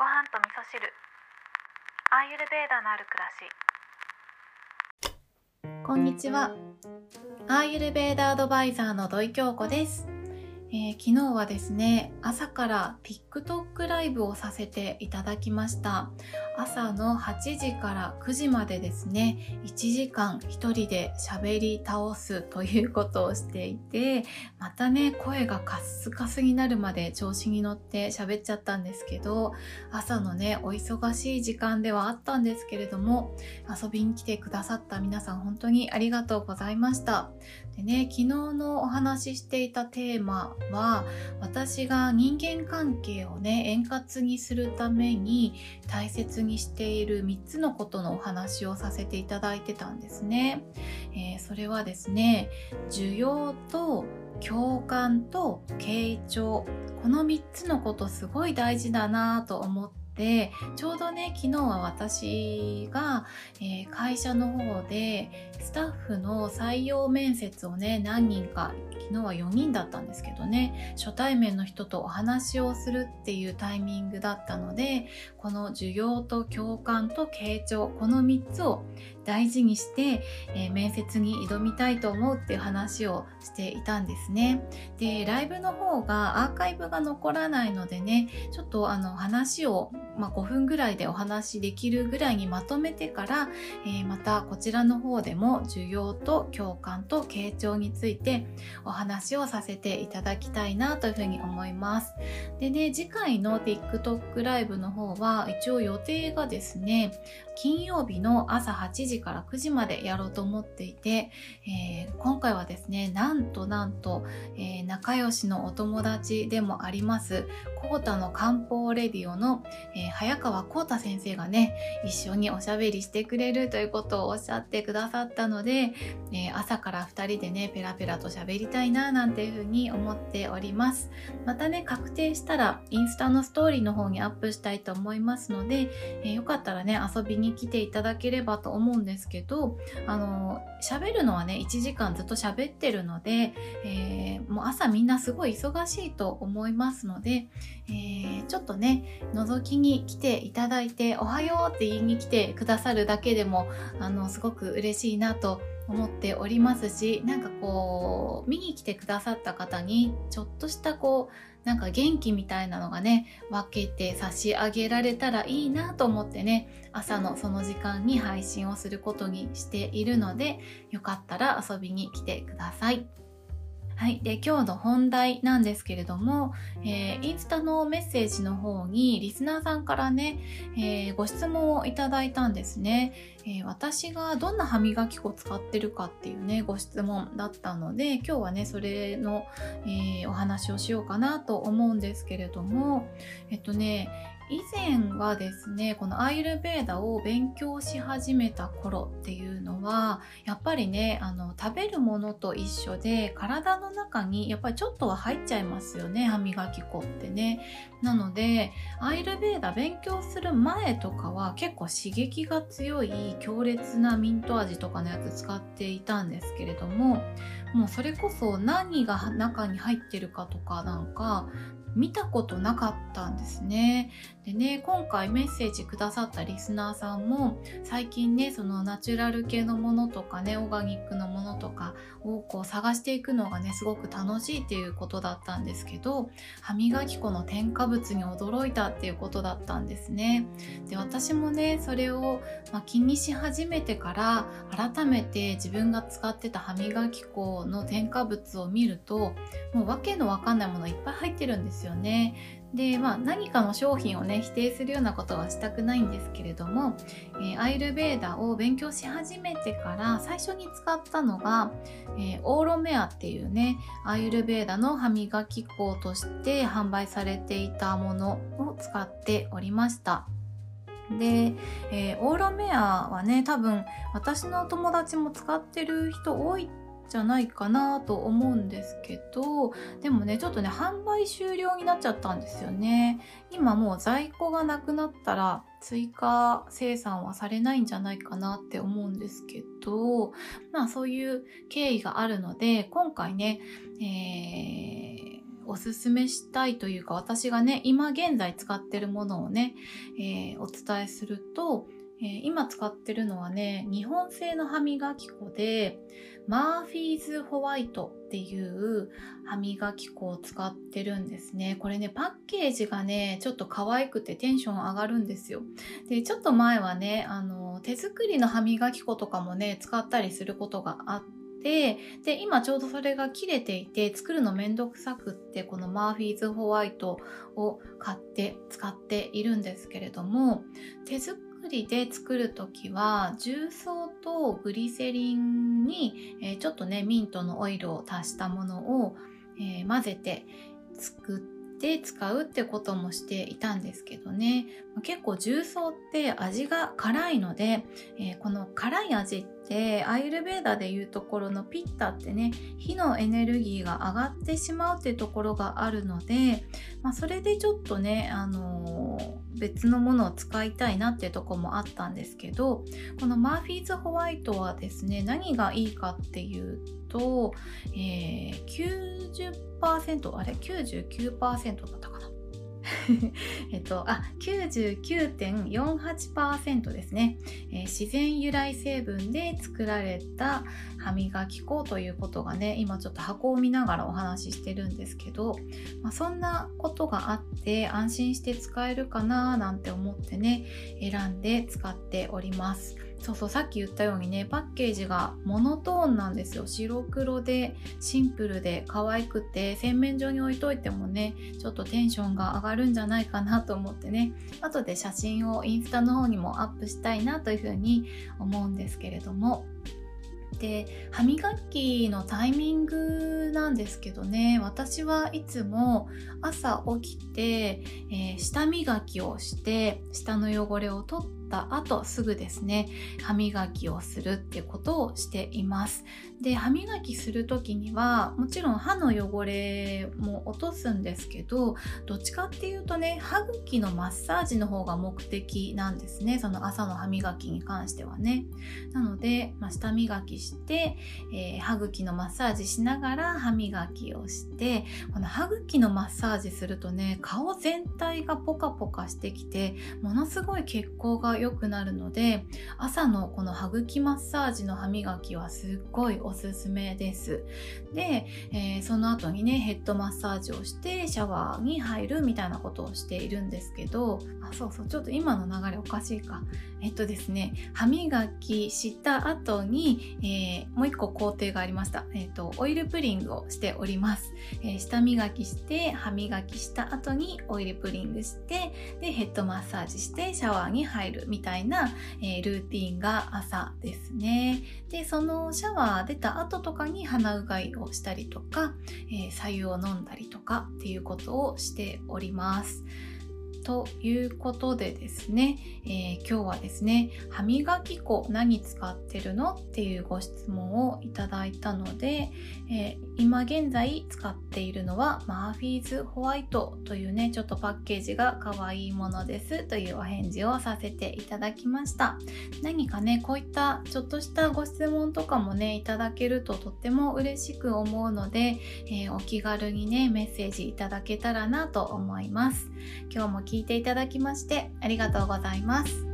ご飯と味噌汁アーユルベーダのある暮らしこんにちは。アーユルベーダアドバイザーの土井京子です。えー昨日はですね、朝から TikTok ライブをさせていただきました。朝の8時から9時までですね、1時間一人で喋り倒すということをしていて、またね、声がカスカスになるまで調子に乗って喋っちゃったんですけど、朝のね、お忙しい時間ではあったんですけれども、遊びに来てくださった皆さん本当にありがとうございました。でね、昨日のお話ししていたテーマは、私が人間関係をね、円滑にするために大切にしている3つのことのお話をさせていただいてたんですね。えーそれはですね、需要と共感と傾聴。この3つのことすごい大事だなと思って、でちょうどね、昨日は私が、えー会社の方でスタッフの採用面接をね何人か昨日は4人だったんですけどね初対面の人とお話をするっていうタイミングだったのでこの需要と共感と傾聴この3つを大事にして、えー面接に挑みたいと思うっていう話をしていたんですねでライブの方がアーカイブが残らないのでねちょっとあの話を、まあ、5分ぐらいでお話しできるぐらいにまとめてからえーまたこちらの方でも需要と共感と傾聴についてお話をさせていただきたいなというふうに思います。でね、次回の TikTok ライブの方は一応予定がですね、金曜日の朝8時時から9時までやろうと思っていて、えー今回はですね、なんとなんと、えー仲良しのお友達でもあります、コータの漢方レディオの、えー早川コータ先生がね、一緒におしゃべりしてくれるということをおっしゃってくださったので、えー朝から2人でねペラペラと喋りたいななんていうふうに思っております。またね確定したらインスタのストーリーの方にアップしたいと思いますので、えーよかったらね遊びに来ていただければと思うんんですけどあの喋るのはね1時間ずっと喋ってるので、えーもう朝みんなすごい忙しいと思いますので、えーちょっとね覗きに来ていただいて「おはよう」って言いに来てくださるだけでもあのすごく嬉しいなと思っておりますしなんかこう見に来てくださった方にちょっとしたこうなんか元気みたいなのがね分けて差し上げられたらいいなと思ってね朝のその時間に配信をすることにしているのでよかったら遊びに来てください。はい。で、今日の本題なんですけれども、えーインスタのメッセージの方にリスナーさんからね、えーご質問をいただいたんですね、えー私がどんな歯磨き粉使ってるかっていうね、ご質問だったので、今日はね、それの、えお話をしようかなと思うんですけれども、えっとね、以前はですね、このアイルベーダを勉強し始めた頃っていうのは、やっぱりね、あの、食べるものと一緒で、体の中にやっぱりちょっとは入っちゃいますよね、歯磨き粉ってね。なので、アイルベーダ勉強する前とかは結構刺激が強い強烈なミント味とかのやつ使っていたんですけれども、もうそれこそ何が中に入ってるかとかなんか見たことなかったんですね。でね、今回メッセージくださったリスナーさんも最近ね、そのナチュラル系のものとかね、オーガニックのものとかをこう探していくのがね、すごく楽しいっていうことだったんですけど、歯磨き粉の添加物に驚いたっていうことだったんですね。で私もねそれを、ま、気にし始めてから改めて自分が使ってた歯磨き粉の添加物を見るともう訳のわかんないものいっぱい入ってるんですよね。でまあ何かの商品をね否定するようなことはしたくないんですけれども、えーアイルベーダを勉強し始めてから最初に使ったのが、えーオーロメアっていうねアイルベーダの歯磨き粉として販売されていたものを使っておりました。で、えーオーロメアはね多分私の友達も使ってる人多いじゃないかなと思うんですけどでもねちょっとね販売終了になっちゃったんですよね。今もう在庫がなくなったら追加生産はされないんじゃないかなって思うんですけどまあそういう経緯があるので今回ね、えーおすすめしたいというか私がね今現在使ってるものをね、えー、お伝えすると、えー、今使ってるのはね日本製の歯磨き粉でマーフィーズホワイトっていう歯磨き粉を使ってるんですね。これね、パッケージがね、ちょっと可愛くてテンション上がるんですよ。で、ちょっと前はね、あの、手作りの歯磨き粉とかもね、使ったりすることがあって、で、今ちょうどそれが切れていて、作るのめんどくさくって、このマーフィーズホワイトを買って使っているんですけれども、手作りで作る時は重曹とグリセリンに、えー、ちょっとねミントのオイルを足したものを、えー、混ぜて作って使うってこともしていたんですけどね。結構重曹って味が辛いので、えー、この辛い味ってアイルベーダでいうところのピッタってね火のエネルギーが上がってしまうってところがあるので、まあ、それでちょっとね、あの、別のものを使いたいなっていうとこもあったんですけどこのマーフィーズホワイトはですね何がいいかっていうと、えー、90%あれ99%だったかな。えっと、あ、99.48%ですね、えー、自然由来成分で作られた歯磨き粉ということがね、今ちょっと箱を見ながらお話ししてるんですけど、まあ、そんなことがあって安心して使えるかななんて思ってね、選んで使っております。そうそうさっき言ったようにねパッケージがモノトーンなんですよ。白黒でシンプルで可愛くて洗面所に置いといてもねちょっとテンションが上がるんじゃないかなと思ってね。後で写真をインスタの方にもアップしたいなというふうに思うんですけれども。で歯磨きのタイミングなんですけどね。私はいつも朝起きて、えー、舌磨きをして舌の汚れを取ってった後すぐですね歯磨きをするってことをしています。で歯磨きする時にはもちろん歯の汚れも落とすんですけどどっちかっていうとね歯茎のマッサージの方が目的なんですねその朝の歯磨きに関してはね。なので、まあ、舌磨きして、えー、歯茎のマッサージしながら歯磨きをしてこの歯茎のマッサージするとね顔全体がポカポカしてきてものすごい血行が良くなるので朝のこの歯茎マッサージの歯磨きはすっごいおすすめです。で、えー、その後にねヘッドマッサージをしてシャワーに入るみたいなことをしているんですけどあそうそうちょっと今の流れおかしいか。えっとですね歯磨きした後に、えー、もう一個工程がありました、えっとオイルプリングをしております、えー、下磨きして歯磨きした後にオイルプリングしてでヘッドマッサージしてシャワーに入るみたいな、えー、ルーティンが朝ですねでそのシャワー出た後とかに鼻うがいをしたりとか、えー、左右を飲んだりとかっていうことをしております。ということでですね、えー、今日はですね歯磨き粉何使ってるのっていうご質問をいただいたので、えー、今現在使っているのはマーフィーズホワイトというねちょっとパッケージが可愛いものですというお返事をさせていただきました。何かねこういったちょっとしたご質問とかもねいただけるととっても嬉しく思うので、えー、お気軽にねメッセージいただけたらなと思います。今日も聞いていただきましてありがとうございます。